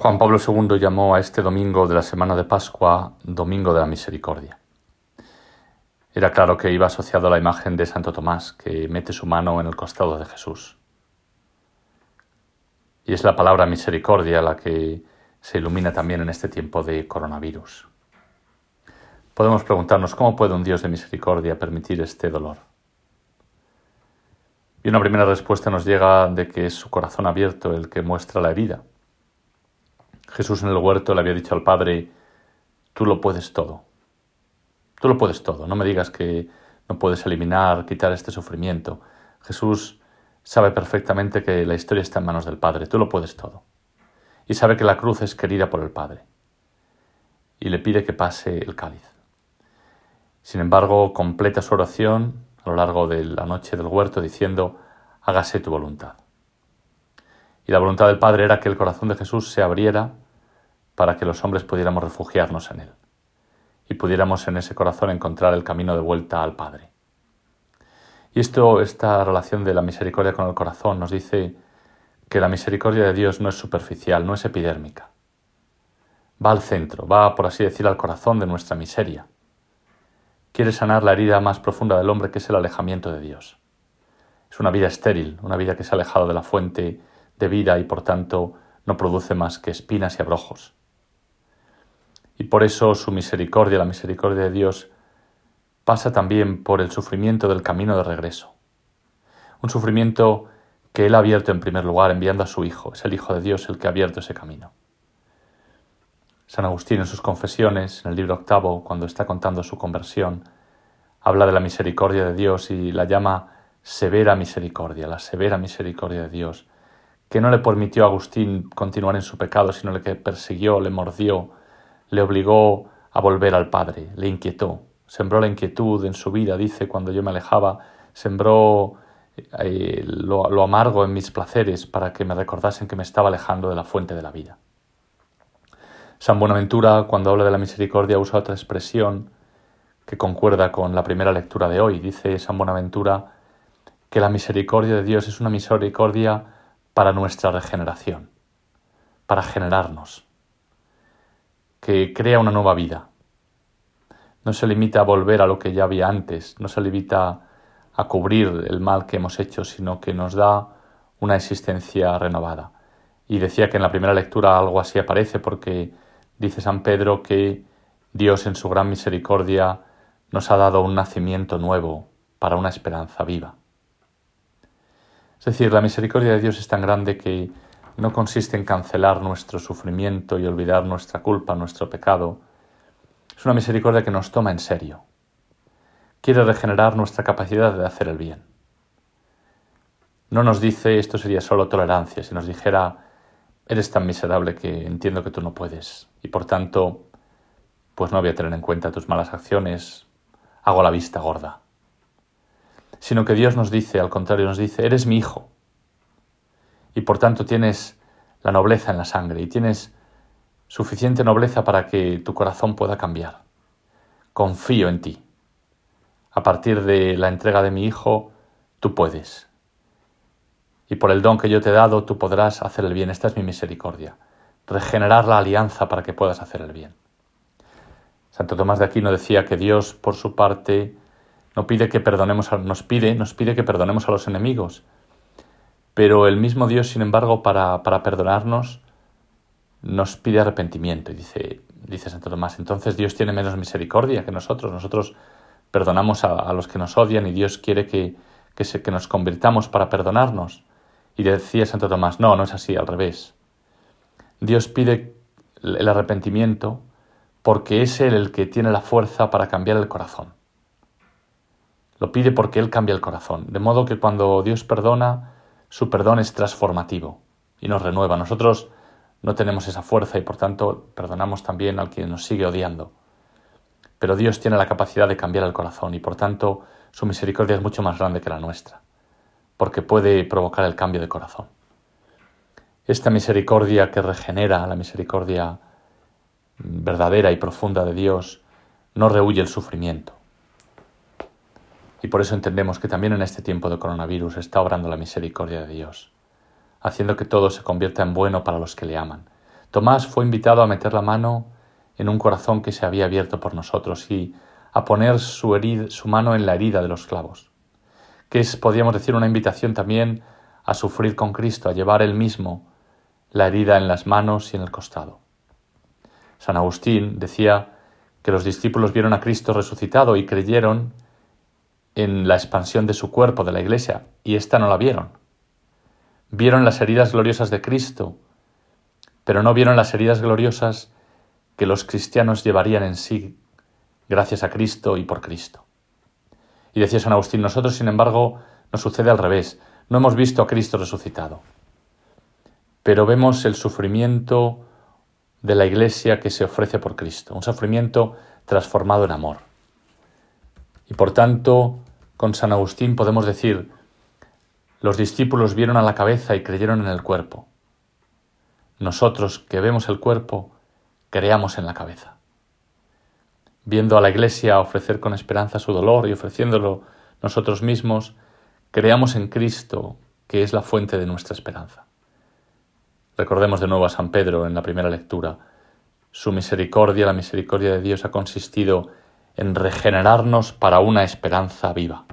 Juan Pablo II llamó a este domingo de la semana de Pascua Domingo de la Misericordia. Era claro que iba asociado a la imagen de Santo Tomás, que mete su mano en el costado de Jesús. Y es la palabra misericordia la que se ilumina también en este tiempo de coronavirus. Podemos preguntarnos cómo puede un Dios de misericordia permitir este dolor. Y una primera respuesta nos llega de que es su corazón abierto el que muestra la herida Jesús en el huerto le había dicho al Padre, tú lo puedes todo. Tú lo puedes todo. No me digas que no puedes eliminar, quitar este sufrimiento. Jesús sabe perfectamente que la historia está en manos del Padre. Tú lo puedes todo. Y sabe que la cruz es querida por el Padre. Y le pide que pase el cáliz. Sin embargo, completa su oración a lo largo de la noche del huerto diciendo, hágase tu voluntad. Y la voluntad del Padre era que el corazón de Jesús se abriera para que los hombres pudiéramos refugiarnos en Él y pudiéramos en ese corazón encontrar el camino de vuelta al Padre. Y esto, esta relación de la misericordia con el corazón nos dice que la misericordia de Dios no es superficial, no es epidérmica. Va al centro, va, por así decir, al corazón de nuestra miseria. Quiere sanar la herida más profunda del hombre, que es el alejamiento de Dios. Es una vida estéril, una vida que se ha alejado de la fuente de vida y por tanto no produce más que espinas y abrojos. Y por eso su misericordia, la misericordia de Dios, pasa también por el sufrimiento del camino de regreso. Un sufrimiento que Él ha abierto en primer lugar enviando a su Hijo. Es el Hijo de Dios el que ha abierto ese camino. San Agustín en sus confesiones, en el libro octavo, cuando está contando su conversión, habla de la misericordia de Dios y la llama severa misericordia, la severa misericordia de Dios, que no le permitió a Agustín continuar en su pecado, sino le que persiguió, le mordió, le obligó a volver al Padre, le inquietó, sembró la inquietud en su vida, dice, cuando yo me alejaba, sembró eh, lo, lo amargo en mis placeres para que me recordasen que me estaba alejando de la fuente de la vida. San Buenaventura, cuando habla de la misericordia, usa otra expresión que concuerda con la primera lectura de hoy. Dice San Buenaventura que la misericordia de Dios es una misericordia para nuestra regeneración, para generarnos, que crea una nueva vida. No se limita a volver a lo que ya había antes, no se limita a cubrir el mal que hemos hecho, sino que nos da una existencia renovada. Y decía que en la primera lectura algo así aparece porque dice San Pedro que Dios en su gran misericordia nos ha dado un nacimiento nuevo para una esperanza viva. Es decir, la misericordia de Dios es tan grande que no consiste en cancelar nuestro sufrimiento y olvidar nuestra culpa, nuestro pecado. Es una misericordia que nos toma en serio. Quiere regenerar nuestra capacidad de hacer el bien. No nos dice esto sería solo tolerancia, si nos dijera eres tan miserable que entiendo que tú no puedes y por tanto pues no voy a tener en cuenta tus malas acciones, hago la vista gorda sino que Dios nos dice, al contrario, nos dice, eres mi hijo. Y por tanto tienes la nobleza en la sangre y tienes suficiente nobleza para que tu corazón pueda cambiar. Confío en ti. A partir de la entrega de mi hijo, tú puedes. Y por el don que yo te he dado, tú podrás hacer el bien. Esta es mi misericordia. Regenerar la alianza para que puedas hacer el bien. Santo Tomás de Aquino decía que Dios, por su parte, no pide que perdonemos nos pide, nos pide que perdonemos a los enemigos. Pero el mismo Dios, sin embargo, para, para perdonarnos, nos pide arrepentimiento. Y dice, dice Santo Tomás, entonces Dios tiene menos misericordia que nosotros. Nosotros perdonamos a, los que nos odian y Dios quiere que, que, se, que nos convirtamos para perdonarnos. Y decía Santo Tomás, no, no es así, al revés. Dios pide el arrepentimiento porque es Él el que tiene la fuerza para cambiar el corazón. Lo pide porque Él cambia el corazón. De modo que cuando Dios perdona, su perdón es transformativo y nos renueva. Nosotros no tenemos esa fuerza y por tanto perdonamos también al quien nos sigue odiando. Pero Dios tiene la capacidad de cambiar el corazón y por tanto su misericordia es mucho más grande que la nuestra, porque puede provocar el cambio de corazón. Esta misericordia que regenera, la misericordia verdadera y profunda de Dios, no rehuye el sufrimiento, y por eso entendemos que también en este tiempo de coronavirus está obrando la misericordia de Dios, haciendo que todo se convierta en bueno para los que le aman. Tomás fue invitado a meter la mano en un corazón que se había abierto por nosotros y a poner su, su mano en la herida de los clavos, que es, podríamos decir, una invitación también a sufrir con Cristo, a llevar él mismo la herida en las manos y en el costado. San Agustín decía que los discípulos vieron a Cristo resucitado y creyeron en la expansión de su cuerpo, de la Iglesia, y ésta no la vieron. Vieron las heridas gloriosas de Cristo, pero no vieron las heridas gloriosas que los cristianos llevarían en sí gracias a Cristo y por Cristo. Y decía San Agustín, nosotros, sin embargo, nos sucede al revés. No hemos visto a Cristo resucitado, pero vemos el sufrimiento de la Iglesia que se ofrece por Cristo, un sufrimiento transformado en amor. Y por tanto, con San Agustín podemos decir, los discípulos vieron a la cabeza y creyeron en el cuerpo. Nosotros que vemos el cuerpo, creamos en la cabeza. Viendo a la Iglesia ofrecer con esperanza su dolor y ofreciéndolo nosotros mismos, creamos en Cristo, que es la fuente de nuestra esperanza. Recordemos de nuevo a San Pedro en la primera lectura. Su misericordia, la misericordia de Dios, ha consistido en regenerarnos para una esperanza viva.